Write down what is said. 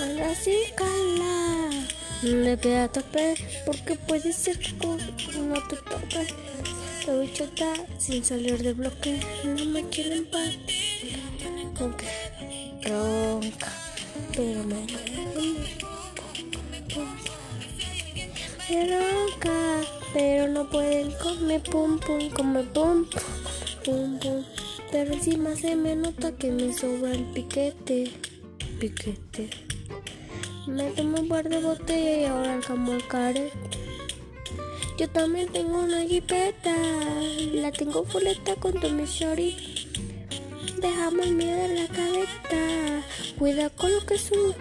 así cala. No le queda tope porque puede ser que no te tope. La bichota sin salir de bloque no me quiere en paz. Con que ronca, pero me me ronca, pero no pueden comer pum pum, come pum pum pum. Pero encima se me nota que me sobra el piquete, piquete. Me tomo un par de botella y ahora el carete. Yo también tengo una jipeta, la tengo fuleta con tu mi shorty. Dejamos miedo en la cabeza, cuida con lo que es un.